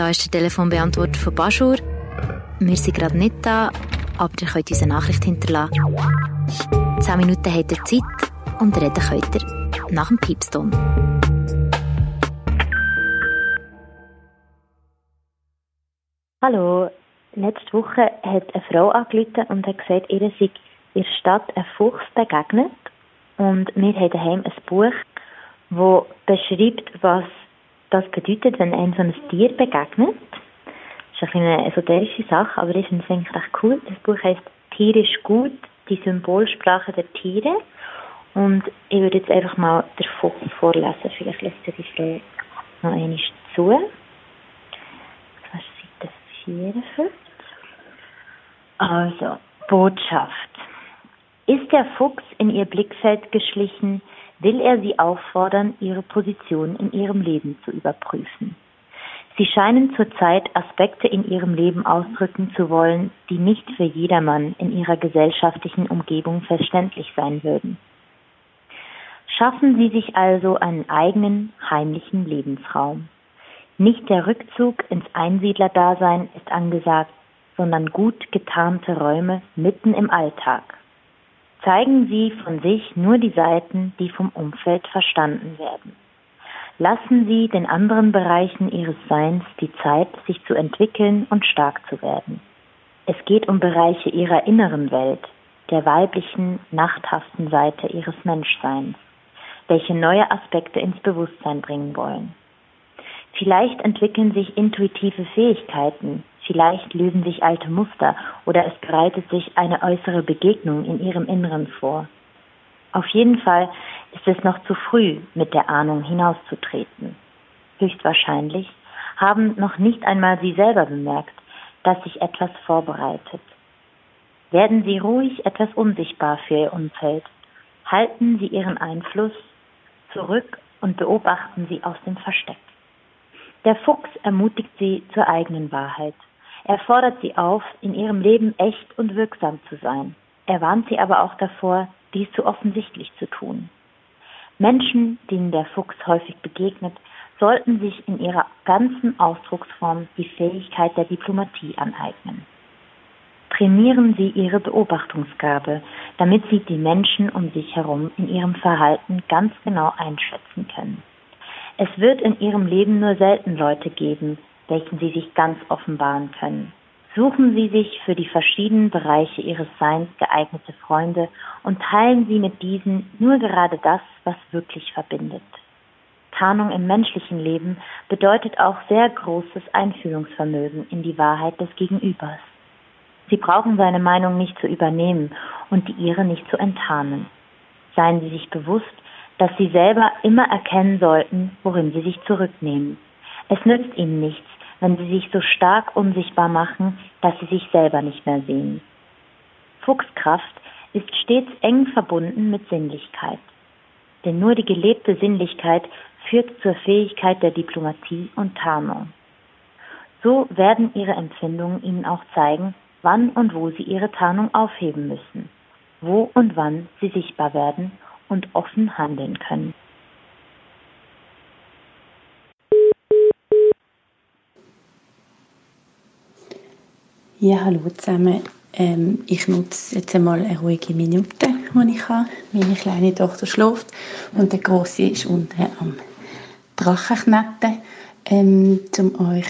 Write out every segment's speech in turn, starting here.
Da ist der Telefonbeantworter von Baschur. Wir sind gerade nicht da, aber ihr könnt uns eine Nachricht hinterlassen. Zehn Minuten habt ihr Zeit und reden könnt ihr nach dem Piepston. Hallo, letzte Woche hat eine Frau angerufen und hat gesagt, ihr sei in der Stadt ein Fuchs begegnet. Und wir haben daheim ein Buch, das beschreibt, was das bedeutet, wenn einem so ein Tier begegnet. Das ist eine esoterische Sache, aber ist eigentlich recht cool. Das Buch heißt Tierisch gut, die Symbolsprache der Tiere. Und ich würde jetzt einfach mal den Fuchs vorlesen. Vielleicht lässt ihr die Frau noch einmal zu. Das ist Seite 44. Also, Botschaft. Ist der Fuchs in ihr Blickfeld geschlichen, will er sie auffordern, ihre Position in ihrem Leben zu überprüfen. Sie scheinen zurzeit Aspekte in ihrem Leben ausdrücken zu wollen, die nicht für jedermann in ihrer gesellschaftlichen Umgebung verständlich sein würden. Schaffen Sie sich also einen eigenen, heimlichen Lebensraum. Nicht der Rückzug ins Einsiedlerdasein ist angesagt, sondern gut getarnte Räume mitten im Alltag. Zeigen Sie von sich nur die Seiten, die vom Umfeld verstanden werden. Lassen Sie den anderen Bereichen Ihres Seins die Zeit, sich zu entwickeln und stark zu werden. Es geht um Bereiche Ihrer inneren Welt, der weiblichen, nachthaften Seite Ihres Menschseins, welche neue Aspekte ins Bewusstsein bringen wollen. Vielleicht entwickeln sich intuitive Fähigkeiten, Vielleicht lösen sich alte Muster oder es bereitet sich eine äußere Begegnung in ihrem Inneren vor. Auf jeden Fall ist es noch zu früh, mit der Ahnung hinauszutreten. Höchstwahrscheinlich haben noch nicht einmal Sie selber bemerkt, dass sich etwas vorbereitet. Werden Sie ruhig etwas unsichtbar für Ihr Umfeld. Halten Sie Ihren Einfluss zurück und beobachten Sie aus dem Versteck. Der Fuchs ermutigt Sie zur eigenen Wahrheit. Er fordert sie auf, in ihrem Leben echt und wirksam zu sein. Er warnt sie aber auch davor, dies zu offensichtlich zu tun. Menschen, denen der Fuchs häufig begegnet, sollten sich in ihrer ganzen Ausdrucksform die Fähigkeit der Diplomatie aneignen. Trainieren Sie Ihre Beobachtungsgabe, damit Sie die Menschen um sich herum in ihrem Verhalten ganz genau einschätzen können. Es wird in Ihrem Leben nur selten Leute geben, welchen Sie sich ganz offenbaren können. Suchen Sie sich für die verschiedenen Bereiche Ihres Seins geeignete Freunde und teilen Sie mit diesen nur gerade das, was wirklich verbindet. Tarnung im menschlichen Leben bedeutet auch sehr großes Einfühlungsvermögen in die Wahrheit des Gegenübers. Sie brauchen seine Meinung nicht zu übernehmen und die ihre nicht zu enttarnen. Seien Sie sich bewusst, dass Sie selber immer erkennen sollten, worin Sie sich zurücknehmen. Es nützt Ihnen nichts, wenn sie sich so stark unsichtbar machen, dass sie sich selber nicht mehr sehen. Fuchskraft ist stets eng verbunden mit Sinnlichkeit. Denn nur die gelebte Sinnlichkeit führt zur Fähigkeit der Diplomatie und Tarnung. So werden ihre Empfindungen ihnen auch zeigen, wann und wo sie ihre Tarnung aufheben müssen, wo und wann sie sichtbar werden und offen handeln können. Ja, hallo zusammen. Ähm, ich nutze jetzt einmal eine ruhige Minute, die ich habe. Meine kleine Tochter schläft und der Große ist unten am Drachenknetten, ähm, um euch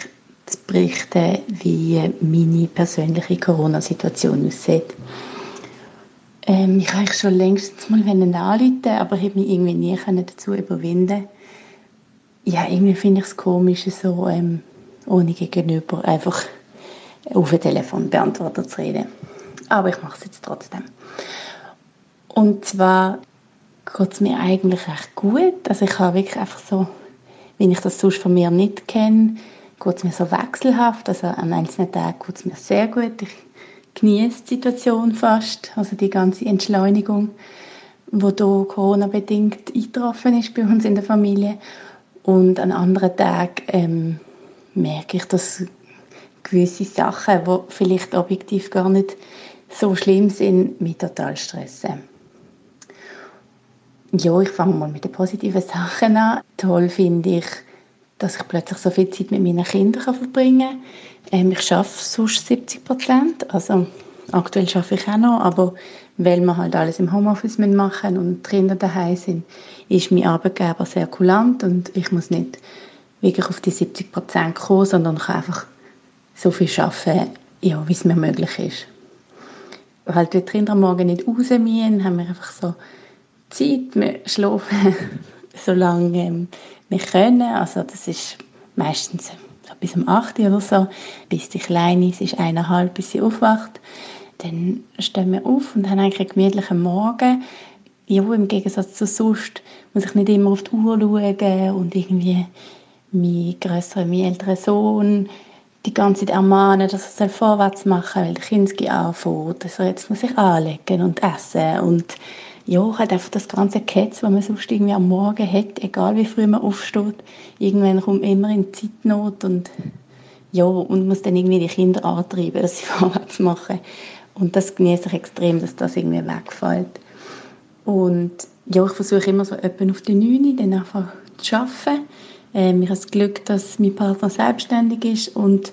zu berichten, wie meine persönliche Corona-Situation aussieht. Ähm, ich wollte schon längst mal anrufen, aber ich habe mich irgendwie nie dazu überwinden Ja, irgendwie finde ich es komisch, so ähm, ohne Gegenüber einfach auf den Telefonbeantworter zu reden. Aber ich mache es jetzt trotzdem. Und zwar geht es mir eigentlich recht gut. Also ich habe wirklich einfach so, wenn ich das sonst von mir nicht kenne, geht es mir so wechselhaft. Also an einzelnen Tagen geht es mir sehr gut. Ich genieße die Situation fast, also die ganze Entschleunigung, die hier Corona-bedingt eingetroffen ist bei uns in der Familie. Und an anderen Tagen ähm, merke ich, dass gewisse Sachen, die vielleicht objektiv gar nicht so schlimm sind, mich total stressen. Ja, ich fange mal mit den positiven Sachen an. Toll finde ich, dass ich plötzlich so viel Zeit mit meinen Kindern verbringen kann. Ähm, ich arbeite sonst 70 Prozent, also aktuell arbeite ich auch noch, aber weil wir halt alles im Homeoffice machen und die Kinder daheim sind, ist mein Arbeitgeber sehr kulant und ich muss nicht wirklich auf die 70 Prozent kommen, sondern kann einfach so viel arbeiten, ja, wie es mir möglich ist. Wenn die Kinder Morgen nicht raus müssen, haben wir einfach so Zeit, wir schlafen so lange ähm, wir können. Also das ist meistens so bis um 8 Uhr oder so, bis die Kleine ist, ist eineinhalb, bis sie aufwacht. Dann stehen wir auf und haben eigentlich einen gemütlichen Morgen. Ja, im Gegensatz zu sonst muss ich nicht immer auf die Uhr schauen und irgendwie mein grösserer, mein älterer Sohn die ganze Zeit ermahnen, dass er vorwärts machen soll, weil der Kind anfängt. Also jetzt muss ich anlegen und essen und ja, halt einfach das ganze Ketz, was man sonst irgendwie am Morgen hat, egal wie früh man aufsteht, irgendwann kommt man immer in Zeitnot und ja, und muss dann irgendwie die Kinder antreiben, dass sie vorwärts machen. Und das genieße ich extrem, dass das irgendwie wegfällt. Und ja, ich versuche immer so etwa auf die 9 dann einfach zu arbeiten. Ähm, ich habe das Glück, dass mein Partner selbstständig ist und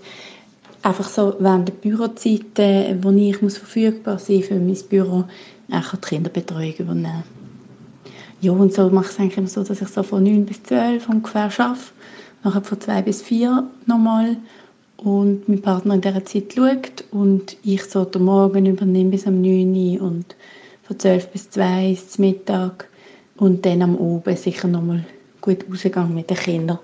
einfach so während der Bürozeiten, wo ich muss verfügbar sein für mein Büro, auch die Kinderbetreuung übernehmen. Ja, und so mache ich es eigentlich immer so, dass ich so von 9 bis 12 ungefähr arbeite, nachher von 2 bis 4 nochmal und mein Partner in dieser Zeit schaut und ich so den Morgen übernehme bis am 9 Uhr und von 12 bis 2 ist Mittag und dann am Abend sicher nochmal gut rausgegangen mit den Kindern.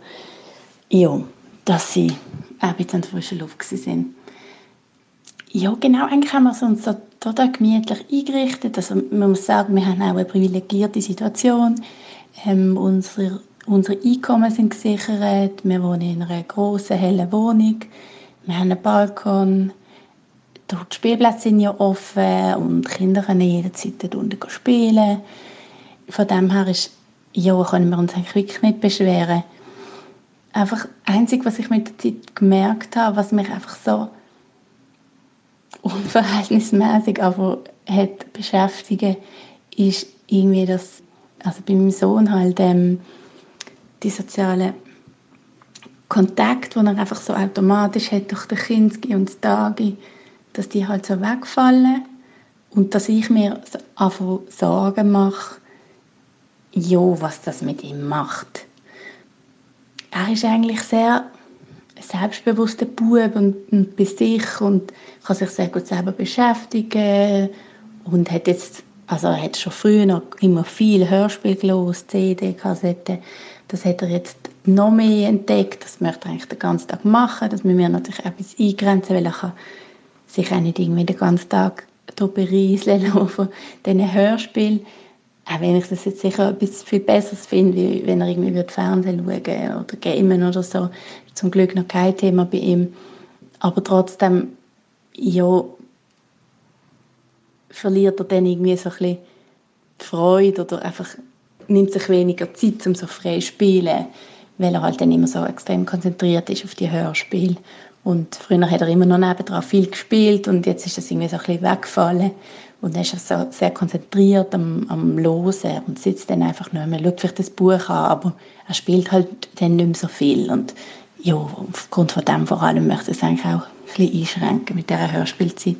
Ja, dass sie auch ein bisschen an der frischen Luft waren. Ja, genau, eigentlich haben wir uns so total gemütlich eingerichtet. Also man muss sagen, wir haben auch eine privilegierte Situation. Ähm, unsere, unsere Einkommen sind gesichert. Wir wohnen in einer grossen, hellen Wohnung. Wir haben einen Balkon. Die Spielplätze sind ja offen und Kinder können jederzeit dort unten spielen. Von dem her ist, ja, können wir uns eigentlich wirklich nicht beschweren. Einfach, einzig, was ich mit der Zeit gemerkt habe, was mich einfach so unverhältnismäßig aber hat beschäftigen, ist irgendwie das, also bei meinem Sohn halt ähm, die sozialen Kontakt, den er einfach so automatisch hat durch den Kinski und Tage, dass die halt so wegfallen und dass ich mir einfach Sorgen mache, jo, was das mit ihm macht. Er ist eigentlich sehr selbstbewusster Bub und, und bei sich und kann sich sehr gut selber beschäftigen und hat jetzt, also er hat schon früher noch immer viel Hörspiel gelesen, CD, Kassetten. Das hat er jetzt noch mehr entdeckt. Das möchte er eigentlich den ganzen Tag machen. Das müssen wir natürlich etwas eingrenzen, weil er kann sich auch nicht irgendwie den ganzen Tag berieseln von diesen Hörspielen. Auch wenn ich das jetzt sicher etwas viel Besseres finde, wie wenn er irgendwie Fernsehen schauen oder gamen oder so. Zum Glück noch kein Thema bei ihm. Aber trotzdem, ja, verliert er dann irgendwie so ein bisschen die Freude oder einfach nimmt sich weniger Zeit, um so frei zu spielen, weil er halt dann immer so extrem konzentriert ist auf die Hörspiele. Und früher hat er immer noch nebenan viel gespielt und jetzt ist das irgendwie so ein bisschen weggefallen. Und er ist so sehr konzentriert am, am Losen und sitzt dann einfach nur mehr, schaut vielleicht das Buch an, aber er spielt halt dann nicht mehr so viel. Und ja, aufgrund von dem vor allem möchte ich es eigentlich auch bisschen einschränken mit dieser Hörspielzeit.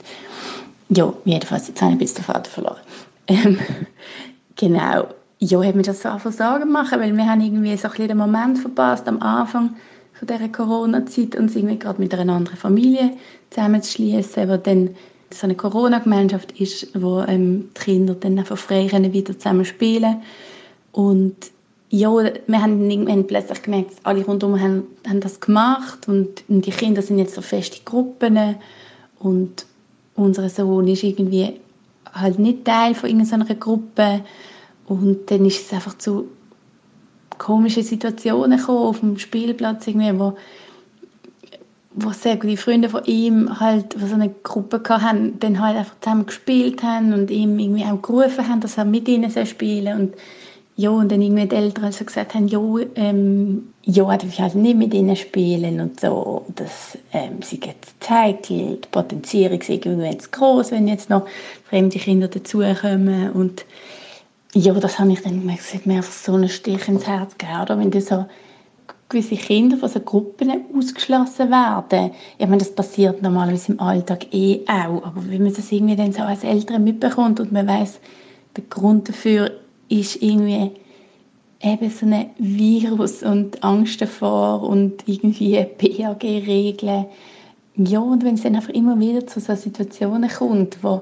Ja, jedenfalls, jetzt habe ich ein bisschen den Vater verloren. Ähm, genau. Ja, hat mir das so einfach Sorgen machen, weil wir haben irgendwie so ein bisschen den Moment verpasst am Anfang von dieser Corona-Zeit, uns irgendwie gerade mit einer anderen Familie zusammenzuschließen, wo dann so eine Corona-Gemeinschaft ist, wo ähm, die Kinder dann einfach frei können wieder zusammen spielen und ja, wir haben irgendwann plötzlich gemerkt, alle rundherum haben, haben das gemacht und, und die Kinder sind jetzt so feste Gruppen und unser Sohn ist irgendwie halt nicht Teil von irgendeiner Gruppe und dann ist es einfach zu komischen Situationen gekommen auf dem Spielplatz irgendwie, wo wo sehr gute Freunde von ihm halt, die so eine Gruppe hatten, dann halt einfach zusammen gespielt haben und ihm irgendwie auch gerufen haben, dass er mit ihnen spielen soll. Ja, und dann irgendwie die Eltern so gesagt haben, ja, ähm, ja, darf ich halt nicht mit ihnen spielen und so. Das, ähm, sie jetzt Zeit, die Potenzierung ist irgendwie zu groß, wenn jetzt noch fremde Kinder dazukommen und ja, das habe ich dann hat mir einfach so einen Stich ins Herz gegeben, wenn du so gewisse Kinder von so Gruppen ausgeschlossen werden. Ich meine, das passiert normalerweise im Alltag eh auch, aber wenn man das irgendwie dann so als Eltern mitbekommt und man weiß, der Grund dafür ist irgendwie eben so ein Virus und Angst davor und irgendwie PAG-Regeln. Ja, und wenn es dann einfach immer wieder zu so Situationen kommt, wo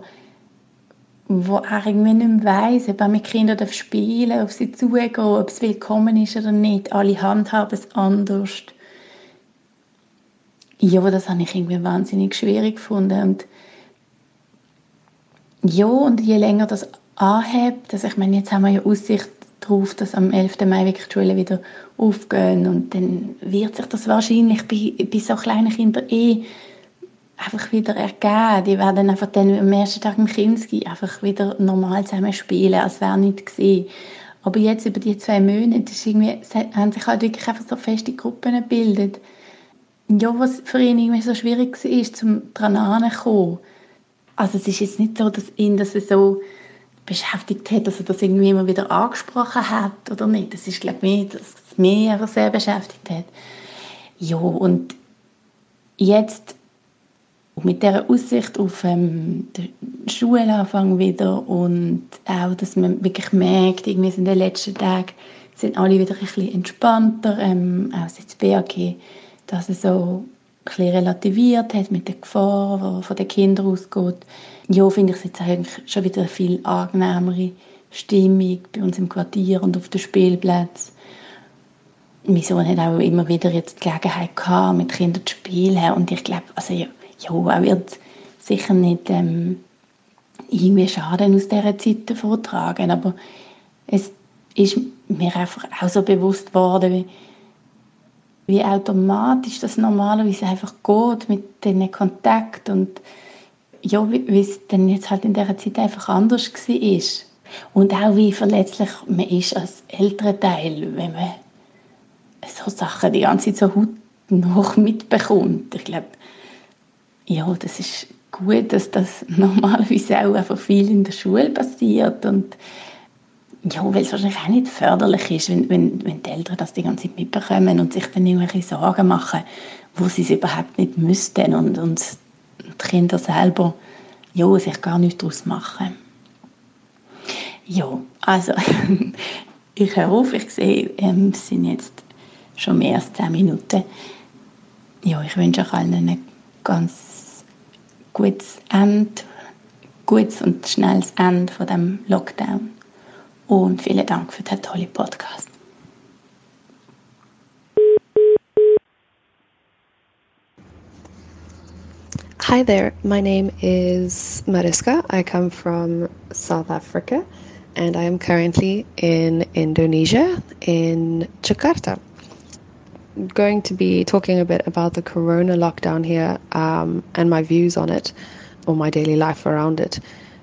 wo er irgendwie nicht mehr weiss, ob er mit Kindern spielen darf, auf sie zugehen, ob es willkommen ist oder nicht. Alle handhaben es anders. Ja, das habe ich irgendwie wahnsinnig schwierig gefunden. Und ja, und je länger das anhebt, also ich meine, jetzt haben wir ja Aussicht darauf, dass am 11. Mai wirklich die Schulen wieder aufgehen und dann wird sich das wahrscheinlich bei, bei so kleinen Kindern eh einfach wieder ergeben. Die werden einfach dann am ersten Tag im Kinski einfach wieder normal zusammen spielen, als wäre nichts gesehen. Aber jetzt über die zwei Monate ist irgendwie, haben sich halt wirklich einfach so feste Gruppen gebildet. Ja, was für ihn irgendwie so schwierig war, zum dran anzukommen. Also es ist jetzt nicht so, dass ihn das so beschäftigt hat, dass er das irgendwie immer wieder angesprochen hat oder nicht. Das ist, glaube ich, mehr, dass es mehr sehr beschäftigt hat. Ja, und jetzt mit der Aussicht auf ähm, den Schulanfang wieder und auch, dass man wirklich merkt, irgendwie in den letzten Tagen sind alle wieder ein bisschen entspannter, ähm, auch das BAG, dass es so ein bisschen relativiert hat mit der Gefahr, die von den Kindern ausgeht. Ja, finde ich es jetzt eigentlich schon wieder eine viel angenehmere Stimmung bei uns im Quartier und auf den Spielplätzen. Mein Sohn hat auch immer wieder jetzt die Gelegenheit gehabt, mit Kindern zu spielen und ich glaube, also ja, ja, er wird sicher nicht ähm, irgendwie Schaden aus dieser Zeit vortragen, aber es ist mir einfach auch so bewusst worden, wie, wie automatisch das normalerweise einfach geht mit diesen Kontakt und ja, wie, es dann jetzt halt in dieser Zeit einfach anders war. Und auch wie verletzlich man ist als älterer Teil, wenn man so Sachen die ganze Zeit so noch mitbekommt. Ich glaube, ja, das ist gut, dass das normalerweise auch einfach viel in der Schule passiert und ja, weil es wahrscheinlich auch nicht förderlich ist, wenn, wenn, wenn die Eltern das die ganze Zeit mitbekommen und sich dann irgendwelche Sorgen machen, wo sie es überhaupt nicht müssten und, und die Kinder selber ja, sich gar nicht daraus machen. Ja, also ich höre auf, ich sehe, ähm, es sind jetzt schon mehr als zehn Minuten. Ja, ich wünsche euch allen eine ganz gutes Ende, gutes und schnelles Ende von dem Lockdown. Und vielen Dank für den tollen Podcast. Hi there, my name is Mariska. I come from South Africa and I am currently in Indonesia, in Jakarta I'm going to be talking a bit about the corona lockdown here um, and my views on it or my daily life around it.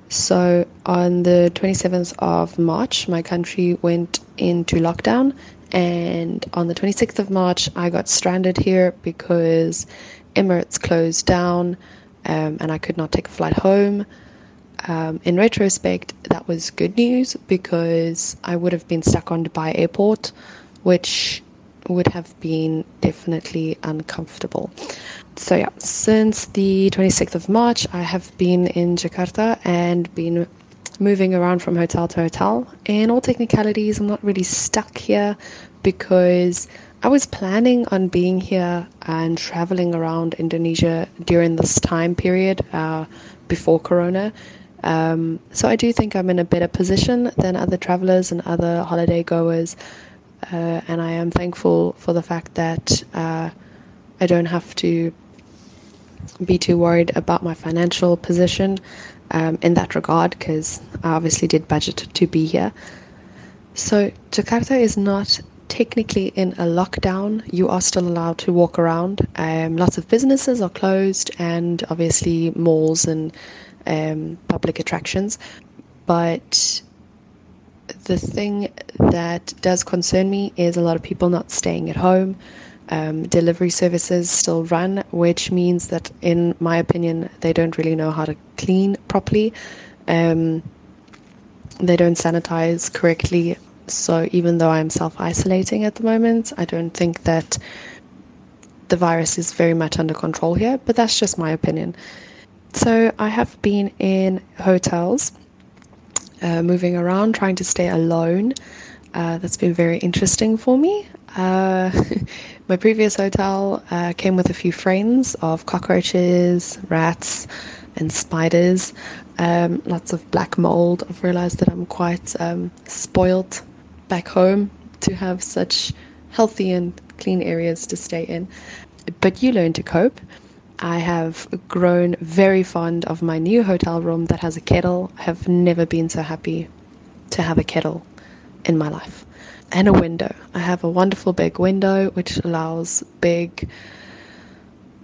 So, on the 27th of March, my country went into lockdown, and on the 26th of March, I got stranded here because Emirates closed down um, and I could not take a flight home. Um, in retrospect, that was good news because I would have been stuck on Dubai airport, which would have been definitely uncomfortable. So, yeah, since the 26th of March, I have been in Jakarta and been moving around from hotel to hotel. In all technicalities, I'm not really stuck here because I was planning on being here and traveling around Indonesia during this time period uh, before Corona. Um, so I do think I'm in a better position than other travelers and other holiday goers uh, and I am thankful for the fact that uh, I don't have to be too worried about my financial position um, in that regard because I obviously did budget to be here. So, Jakarta is not technically in a lockdown. You are still allowed to walk around. Um, lots of businesses are closed, and obviously malls and um, public attractions. But the thing that does concern me is a lot of people not staying at home. Um, delivery services still run, which means that, in my opinion, they don't really know how to clean properly. Um, they don't sanitize correctly. So even though I'm self isolating at the moment, I don't think that the virus is very much under control here, but that's just my opinion. So I have been in hotels, uh, moving around, trying to stay alone. Uh, that's been very interesting for me. Uh, my previous hotel uh, came with a few frames of cockroaches, rats, and spiders. Um, lots of black mold. I've realized that I'm quite um, spoilt back home to have such healthy and clean areas to stay in. But you learn to cope. I have grown very fond of my new hotel room that has a kettle. I have never been so happy to have a kettle in my life. And a window. I have a wonderful big window which allows big,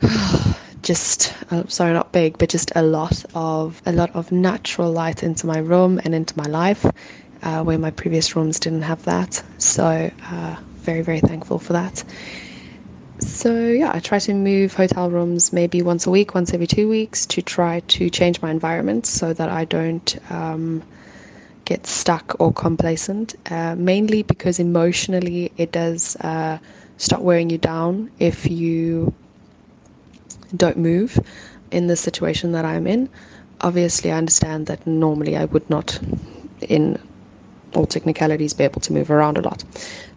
just uh, sorry, not big, but just a lot of a lot of natural light into my room and into my life, uh, where my previous rooms didn't have that. So uh, very very thankful for that. So yeah, I try to move hotel rooms maybe once a week, once every two weeks to try to change my environment so that I don't um, get stuck or complacent. Uh, mainly because emotionally it does uh, start wearing you down if you don't move in the situation that I'm in. Obviously, I understand that normally I would not, in all technicalities, be able to move around a lot.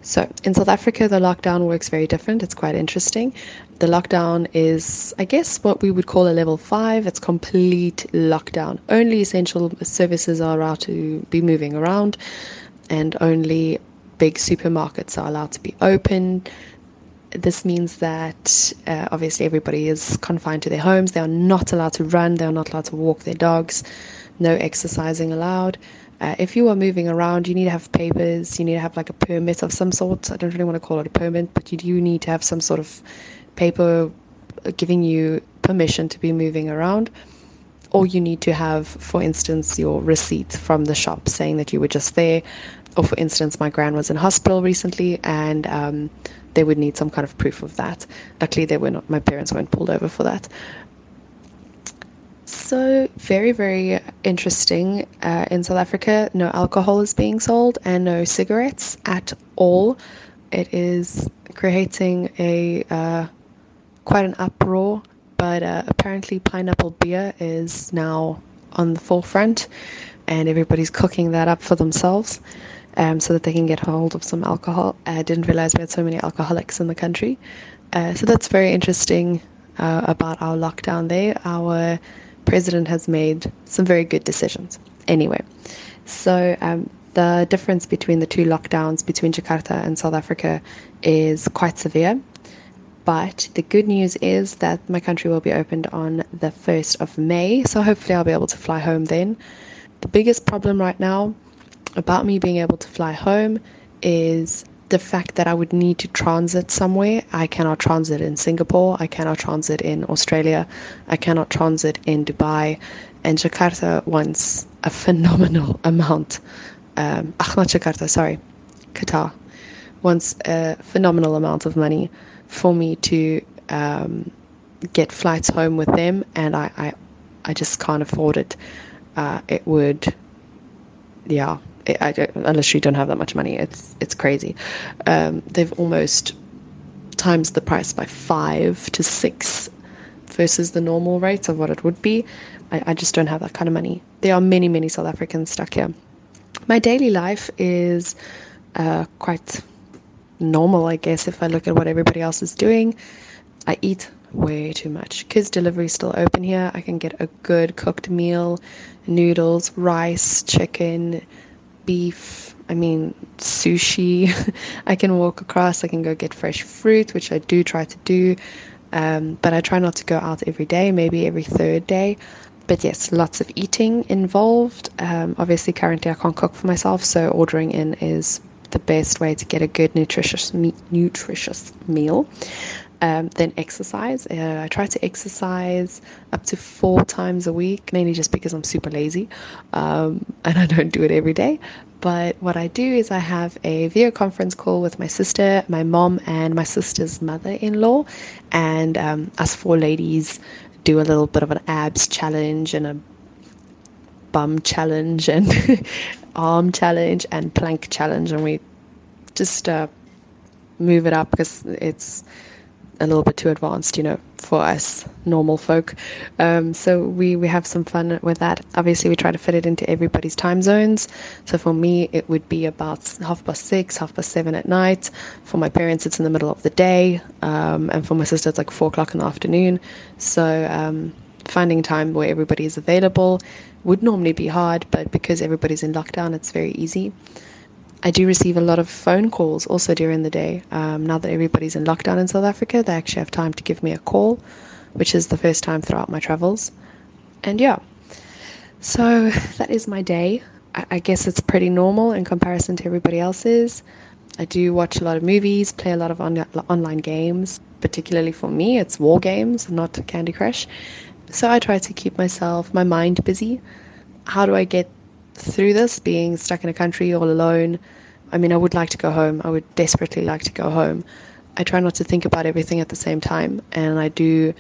So in South Africa, the lockdown works very different. It's quite interesting. The lockdown is, I guess, what we would call a level five. It's complete lockdown. Only essential services are allowed to be moving around, and only big supermarkets are allowed to be open. This means that uh, obviously everybody is confined to their homes. They are not allowed to run. They are not allowed to walk their dogs. No exercising allowed. Uh, if you are moving around, you need to have papers. You need to have like a permit of some sort. I don't really want to call it a permit, but you do need to have some sort of paper giving you permission to be moving around. Or you need to have, for instance, your receipt from the shop saying that you were just there. Or, for instance, my grand was in hospital recently and um, they would need some kind of proof of that. Luckily, they were not, my parents weren't pulled over for that. So, very, very interesting. Uh, in South Africa, no alcohol is being sold and no cigarettes at all. It is creating a uh, quite an uproar, but uh, apparently, pineapple beer is now on the forefront, and everybody's cooking that up for themselves um, so that they can get hold of some alcohol. I didn't realize we had so many alcoholics in the country. Uh, so, that's very interesting uh, about our lockdown there. Our president has made some very good decisions. Anyway, so um, the difference between the two lockdowns between Jakarta and South Africa is quite severe. But the good news is that my country will be opened on the 1st of May, so hopefully I'll be able to fly home then. The biggest problem right now about me being able to fly home is the fact that I would need to transit somewhere. I cannot transit in Singapore. I cannot transit in Australia. I cannot transit in Dubai. And Jakarta wants a phenomenal amount. Um, not Jakarta, sorry, Qatar wants a phenomenal amount of money for me to um, get flights home with them, and I, I, I just can't afford it. Uh, it would, yeah, I unless you don't have that much money, it's it's crazy. Um, they've almost times the price by five to six versus the normal rates of what it would be. I, I just don't have that kind of money. There are many many South Africans stuck here. My daily life is uh, quite normal, I guess. If I look at what everybody else is doing, I eat way too much. Kids delivery is still open here. I can get a good cooked meal, noodles, rice, chicken, beef, I mean, sushi. I can walk across, I can go get fresh fruit, which I do try to do. Um, but I try not to go out every day, maybe every third day. But yes, lots of eating involved. Um, obviously, currently I can't cook for myself, so ordering in is the best way to get a good nutritious me- nutritious meal. Um, then exercise. Uh, I try to exercise up to four times a week, mainly just because I'm super lazy um, and I don't do it every day. But what I do is I have a video conference call with my sister, my mom, and my sister's mother in law. And um, us four ladies do a little bit of an abs challenge and a bum challenge and arm challenge and plank challenge, and we just uh, move it up because it's a little bit too advanced, you know, for us normal folk. Um, so we we have some fun with that. Obviously, we try to fit it into everybody's time zones. So for me, it would be about half past six, half past seven at night. For my parents, it's in the middle of the day, um, and for my sister, it's like four o'clock in the afternoon. So um, finding time where everybody is available would normally be hard, but because everybody's in lockdown, it's very easy. I do receive a lot of phone calls also during the day. Um, now that everybody's in lockdown in South Africa, they actually have time to give me a call, which is the first time throughout my travels. And yeah, so that is my day. I, I guess it's pretty normal in comparison to everybody else's. I do watch a lot of movies, play a lot of on- online games. Particularly for me, it's war games, not Candy Crush. So I try to keep myself, my mind busy. How do I get through this, being stuck in a country all alone? I mean, I would like to go home. I would desperately like to go home. I try not to think about everything at the same time, and I do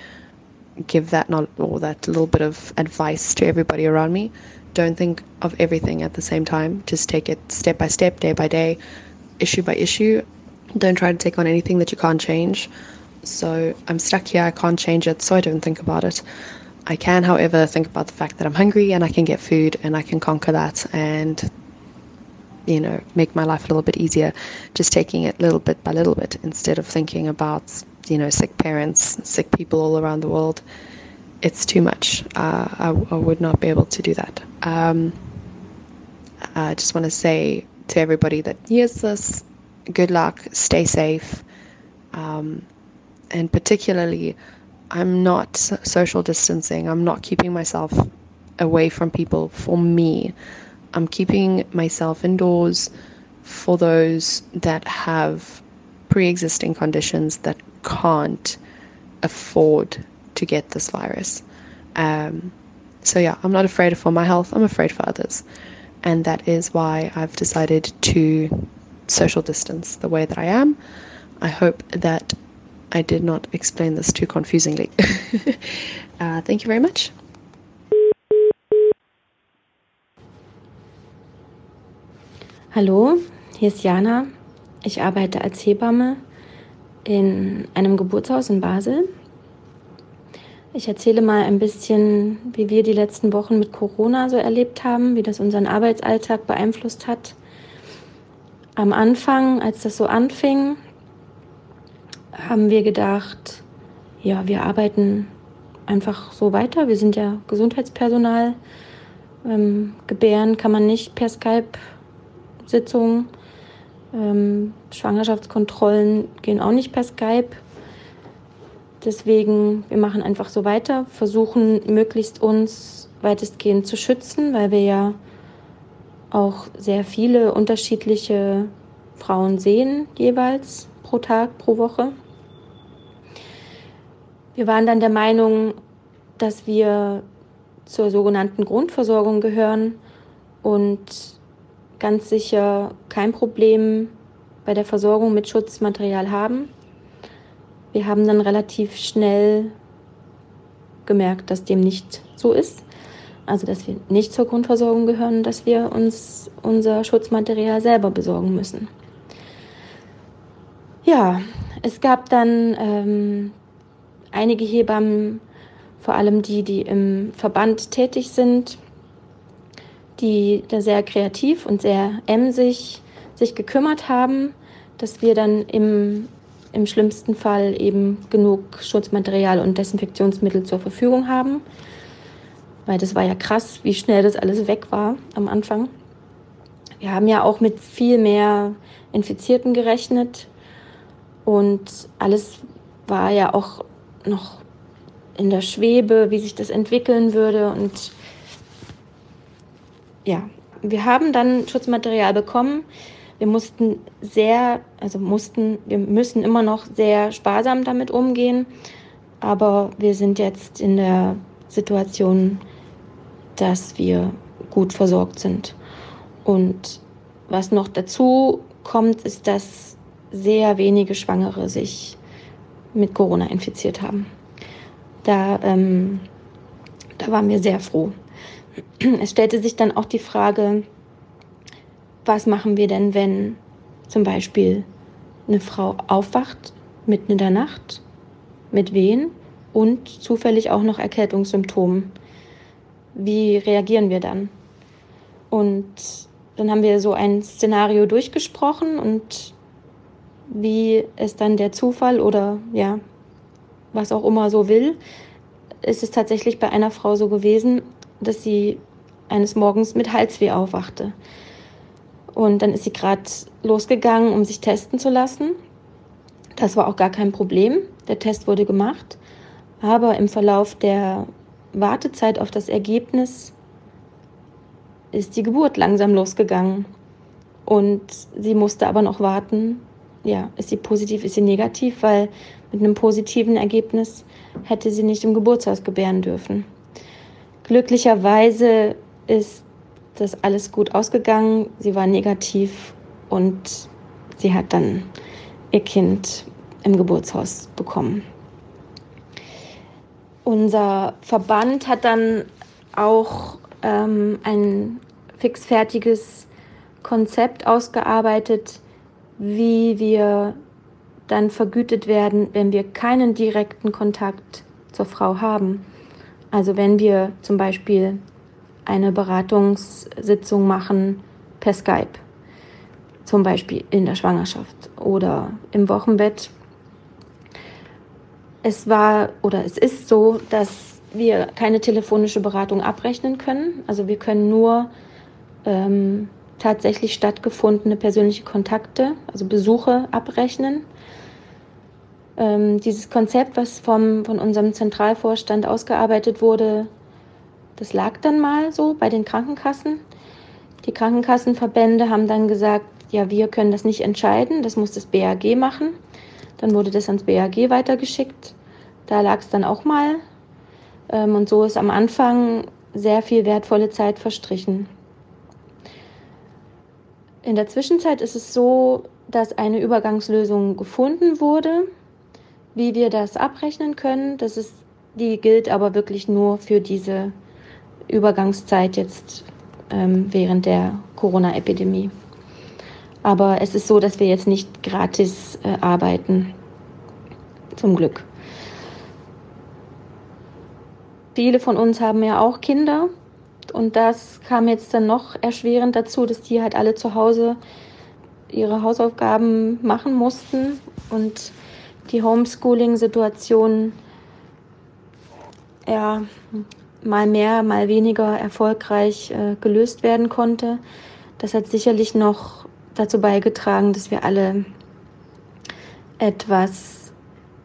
give that not or that little bit of advice to everybody around me. Don't think of everything at the same time. Just take it step by step, day by day, issue by issue. Don't try to take on anything that you can't change. So I'm stuck here, I can't change it, so I don't think about it. I can, however, think about the fact that I'm hungry and I can get food and I can conquer that and, you know, make my life a little bit easier, just taking it little bit by little bit instead of thinking about, you know, sick parents, sick people all around the world. It's too much. Uh, I, I, would not be able to do that. Um, I just want to say to everybody that hears this, good luck, stay safe, um, and particularly I'm not social distancing. I'm not keeping myself away from people for me. I'm keeping myself indoors for those that have pre existing conditions that can't afford to get this virus. Um, so, yeah, I'm not afraid for my health, I'm afraid for others. And that is why I've decided to social distance the way that I am. I hope that I did not explain this too confusingly. uh, thank you very much. Hallo, hier ist Jana. Ich arbeite als Hebamme in einem Geburtshaus in Basel. Ich erzähle mal ein bisschen, wie wir die letzten Wochen mit Corona so erlebt haben, wie das unseren Arbeitsalltag beeinflusst hat. Am Anfang, als das so anfing, haben wir gedacht, ja, wir arbeiten einfach so weiter. Wir sind ja Gesundheitspersonal. Ähm, gebären kann man nicht per Skype-Sitzung. Ähm, Schwangerschaftskontrollen gehen auch nicht per Skype. Deswegen, wir machen einfach so weiter, versuchen möglichst uns weitestgehend zu schützen, weil wir ja auch sehr viele unterschiedliche Frauen sehen jeweils pro Tag, pro Woche. Wir waren dann der Meinung, dass wir zur sogenannten Grundversorgung gehören und ganz sicher kein Problem bei der Versorgung mit Schutzmaterial haben. Wir haben dann relativ schnell gemerkt, dass dem nicht so ist. Also, dass wir nicht zur Grundversorgung gehören, dass wir uns unser Schutzmaterial selber besorgen müssen. Ja, es gab dann ähm, einige Hebammen, vor allem die, die im Verband tätig sind, die da sehr kreativ und sehr emsig sich gekümmert haben, dass wir dann im, im schlimmsten Fall eben genug Schutzmaterial und Desinfektionsmittel zur Verfügung haben. Weil das war ja krass, wie schnell das alles weg war am Anfang. Wir haben ja auch mit viel mehr Infizierten gerechnet und alles war ja auch noch in der Schwebe, wie sich das entwickeln würde. Und ja, wir haben dann Schutzmaterial bekommen. Wir mussten sehr, also mussten, wir müssen immer noch sehr sparsam damit umgehen. Aber wir sind jetzt in der Situation, dass wir gut versorgt sind. Und was noch dazu kommt, ist, dass sehr wenige Schwangere sich mit Corona infiziert haben. Da, ähm, da waren wir sehr froh. Es stellte sich dann auch die Frage, was machen wir denn, wenn zum Beispiel eine Frau aufwacht mitten in der Nacht mit Wehen und zufällig auch noch Erkältungssymptomen. Wie reagieren wir dann? Und dann haben wir so ein Szenario durchgesprochen und wie es dann der Zufall oder ja, was auch immer so will, ist es tatsächlich bei einer Frau so gewesen, dass sie eines Morgens mit Halsweh aufwachte. Und dann ist sie gerade losgegangen, um sich testen zu lassen. Das war auch gar kein Problem. Der Test wurde gemacht. Aber im Verlauf der Wartezeit auf das Ergebnis ist die Geburt langsam losgegangen. Und sie musste aber noch warten. Ja, ist sie positiv, ist sie negativ, weil mit einem positiven Ergebnis hätte sie nicht im Geburtshaus gebären dürfen. Glücklicherweise ist das alles gut ausgegangen. Sie war negativ und sie hat dann ihr Kind im Geburtshaus bekommen. Unser Verband hat dann auch ähm, ein fixfertiges Konzept ausgearbeitet, wie wir dann vergütet werden, wenn wir keinen direkten Kontakt zur Frau haben. Also wenn wir zum Beispiel eine Beratungssitzung machen per Skype, zum Beispiel in der Schwangerschaft oder im Wochenbett. Es war oder es ist so, dass wir keine telefonische Beratung abrechnen können. Also wir können nur ähm, tatsächlich stattgefundene persönliche Kontakte, also Besuche abrechnen. Ähm, dieses Konzept, was vom, von unserem Zentralvorstand ausgearbeitet wurde, das lag dann mal so bei den Krankenkassen. Die Krankenkassenverbände haben dann gesagt, ja, wir können das nicht entscheiden, das muss das BAG machen. Dann wurde das ans BAG weitergeschickt. Da lag es dann auch mal. Ähm, und so ist am Anfang sehr viel wertvolle Zeit verstrichen. In der Zwischenzeit ist es so, dass eine Übergangslösung gefunden wurde, wie wir das abrechnen können. Das ist, die gilt aber wirklich nur für diese Übergangszeit jetzt ähm, während der Corona-Epidemie. Aber es ist so, dass wir jetzt nicht gratis äh, arbeiten. Zum Glück. Viele von uns haben ja auch Kinder. Und das kam jetzt dann noch erschwerend dazu, dass die halt alle zu Hause ihre Hausaufgaben machen mussten und die Homeschooling-Situation ja mal mehr, mal weniger erfolgreich äh, gelöst werden konnte. Das hat sicherlich noch dazu beigetragen, dass wir alle etwas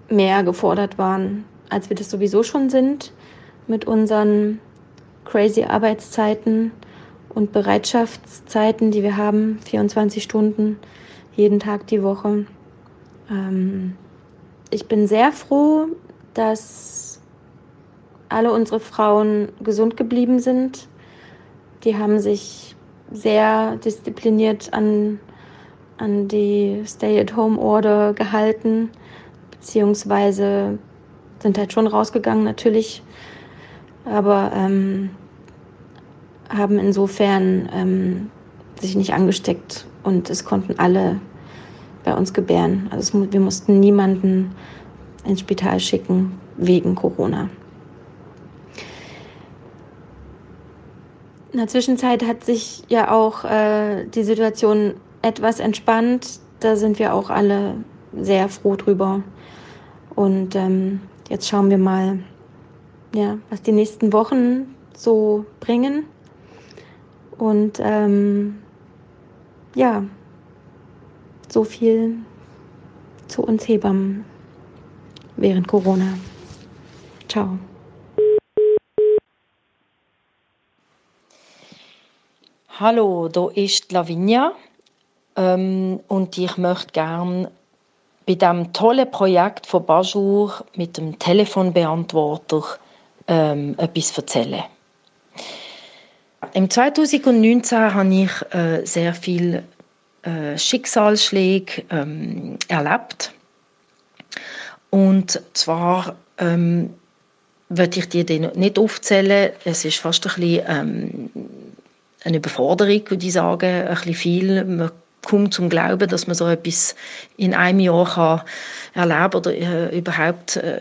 mehr gefordert waren, als wir das sowieso schon sind mit unseren crazy Arbeitszeiten und Bereitschaftszeiten, die wir haben, 24 Stunden jeden Tag die Woche. Ähm, ich bin sehr froh, dass alle unsere Frauen gesund geblieben sind. Die haben sich sehr diszipliniert an, an die Stay-at-Home-Order gehalten, beziehungsweise sind halt schon rausgegangen natürlich, aber ähm, haben insofern ähm, sich nicht angesteckt und es konnten alle bei uns gebären. Also es, wir mussten niemanden ins Spital schicken wegen Corona. In der Zwischenzeit hat sich ja auch äh, die Situation etwas entspannt. Da sind wir auch alle sehr froh drüber. Und ähm, jetzt schauen wir mal, ja, was die nächsten Wochen so bringen. Und ähm, ja, so viel zu uns Hebammen während Corona. Ciao. Hallo, da ist Lavinia ähm, und ich möchte gerne bei diesem tollen Projekt von Bajur mit dem Telefonbeantworter ähm, etwas erzählen. Im 2019 habe ich äh, sehr viele äh, Schicksalsschläge ähm, erlebt. Und zwar ähm, würde ich dir nicht aufzählen. Es ist fast ein bisschen ähm, eine Überforderung, würde ich sagen, ein bisschen viel. Man kommt zum Glauben, dass man so etwas in einem Jahr kann erleben oder äh, überhaupt äh,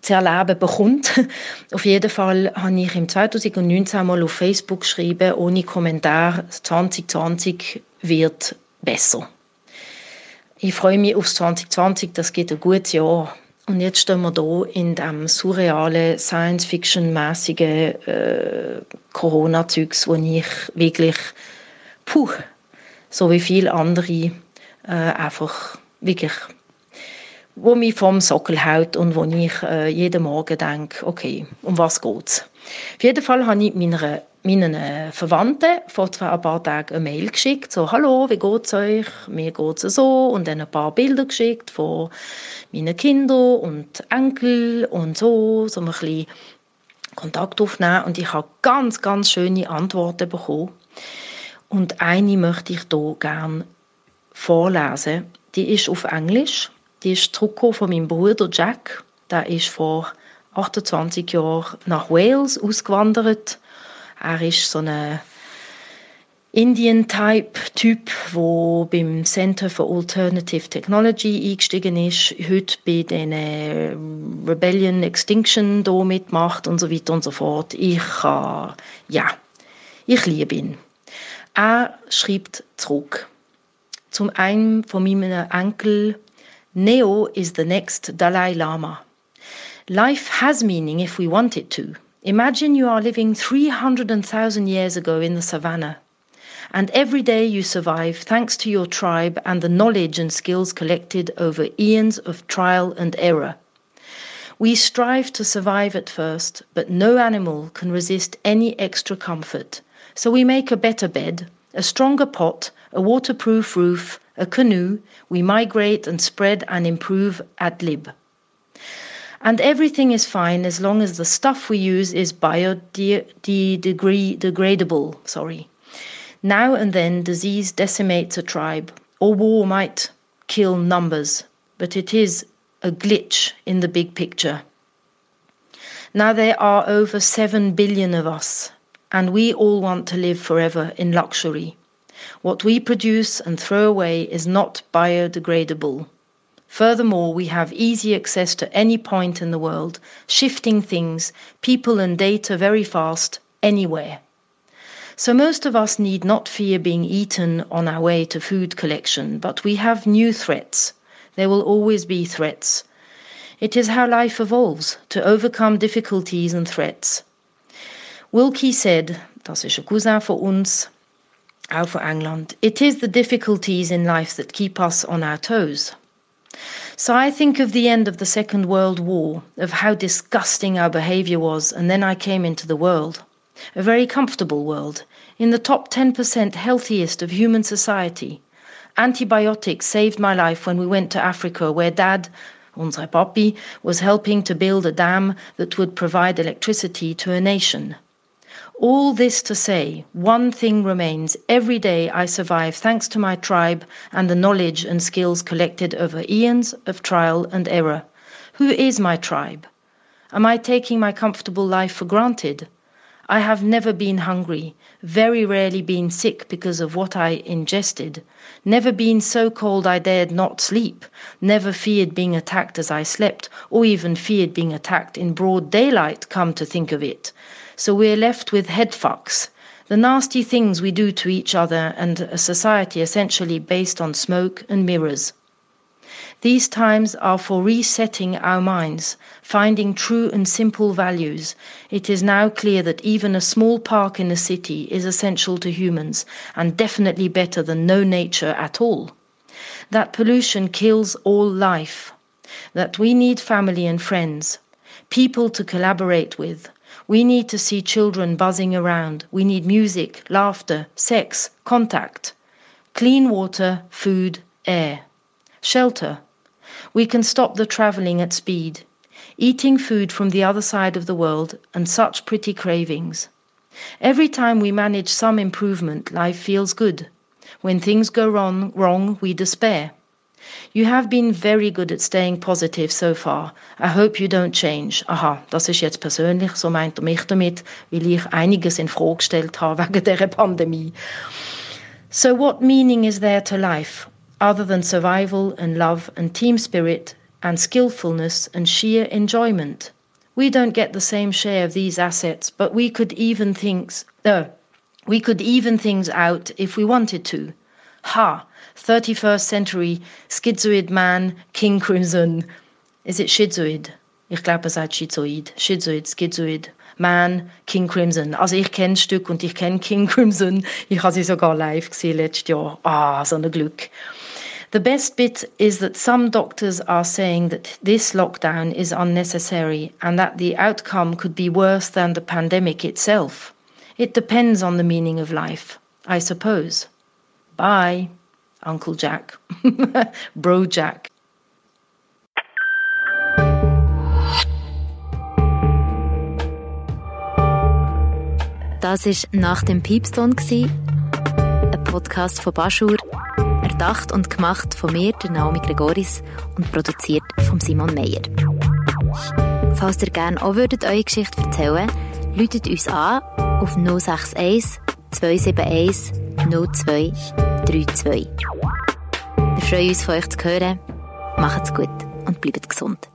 zu erleben bekommt. auf jeden Fall habe ich im 2019 mal auf Facebook geschrieben, ohne Kommentar, 2020 wird besser. Ich freue mich auf 2020, das geht ein gutes Jahr. Und jetzt stehen wir hier in dem surrealen, Science-Fiction-mäßigen äh, Corona-Zeugs, wo ich wirklich, puh, so wie viele andere, äh, einfach wirklich, wo mich vom Sockel hält und wo ich äh, jeden Morgen denke, okay, um was geht's? Auf jeden Fall habe ich meiner meinen äh, Verwandten vor ein paar Tagen eine Mail geschickt, so «Hallo, wie geht's euch? Mir geht's so» und dann ein paar Bilder geschickt von meinen Kindern und Enkel und so, so ein bisschen Kontakt aufnehmen und ich habe ganz, ganz schöne Antworten bekommen und eine möchte ich hier gerne vorlesen. Die ist auf Englisch, die ist zurückgekommen von meinem Bruder Jack, der ist vor 28 Jahren nach Wales ausgewandert er ist so ein Indian-Type-Typ, der beim Center for Alternative Technology eingestiegen ist, heute bei den äh, Rebellion Extinction hier mitmacht und so weiter und so fort. Ich kann, ja, ich liebe ihn. Er schreibt zurück. Zum einen von meinem Enkel, Neo is the next Dalai Lama. Life has meaning if we want it to. Imagine you are living 300,000 years ago in the savannah, and every day you survive thanks to your tribe and the knowledge and skills collected over eons of trial and error. We strive to survive at first, but no animal can resist any extra comfort. So we make a better bed, a stronger pot, a waterproof roof, a canoe, we migrate and spread and improve ad lib. And everything is fine as long as the stuff we use is biodegradable. Sorry. Now and then, disease decimates a tribe, or war might kill numbers, but it is a glitch in the big picture. Now there are over 7 billion of us, and we all want to live forever in luxury. What we produce and throw away is not biodegradable. Furthermore, we have easy access to any point in the world, shifting things, people, and data very fast, anywhere. So most of us need not fear being eaten on our way to food collection, but we have new threats. There will always be threats. It is how life evolves, to overcome difficulties and threats. Wilkie said, das ist ein Cousin von uns, auch von England, it is the difficulties in life that keep us on our toes. So I think of the end of the Second World War, of how disgusting our behaviour was, and then I came into the world. A very comfortable world, in the top 10% healthiest of human society. Antibiotics saved my life when we went to Africa, where Dad, unsere Papi, was helping to build a dam that would provide electricity to a nation. All this to say, one thing remains. Every day I survive thanks to my tribe and the knowledge and skills collected over eons of trial and error. Who is my tribe? Am I taking my comfortable life for granted? I have never been hungry, very rarely been sick because of what I ingested, never been so cold I dared not sleep, never feared being attacked as I slept, or even feared being attacked in broad daylight, come to think of it. So we're left with head fucks, the nasty things we do to each other, and a society essentially based on smoke and mirrors. These times are for resetting our minds, finding true and simple values. It is now clear that even a small park in a city is essential to humans and definitely better than no nature at all. That pollution kills all life. That we need family and friends, people to collaborate with, we need to see children buzzing around. We need music, laughter, sex, contact, clean water, food, air, shelter. We can stop the travelling at speed, eating food from the other side of the world, and such pretty cravings. Every time we manage some improvement, life feels good. When things go wrong, wrong we despair. You have been very good at staying positive so far. I hope you don't change. Aha, das ist jetzt persönlich, so meint er mich damit, weil ich einiges in Frage gestellt habe wegen der Pandemie. So what meaning is there to life other than survival and love and team spirit and skillfulness and sheer enjoyment? We don't get the same share of these assets, but we could even things uh, we could even things out if we wanted to. Ha! 31st century schizoid man, King Crimson. Is it schizoid? Ich glaube, er sagt schizoid. Schizoid, schizoid. Man, King Crimson. Also ich kenne das Stück und ich kenne King Crimson. Ich habe sie sogar live gesehen letztes Jahr. Ah, so ein Glück. The best bit is that some doctors are saying that this lockdown is unnecessary and that the outcome could be worse than the pandemic itself. It depends on the meaning of life, I suppose. Bye. Uncle Jack, Bro Jack. Das war «Nach dem Piepston», ein Podcast von Baschur, erdacht und gemacht von mir, der Naomi Gregoris, und produziert von Simon Meyer. Falls ihr gerne auch würdet eure Geschichte erzählen würdet, uns an auf 061 271 0232. Wir freuen uns, von euch zu hören. Macht's gut und bleibt gesund.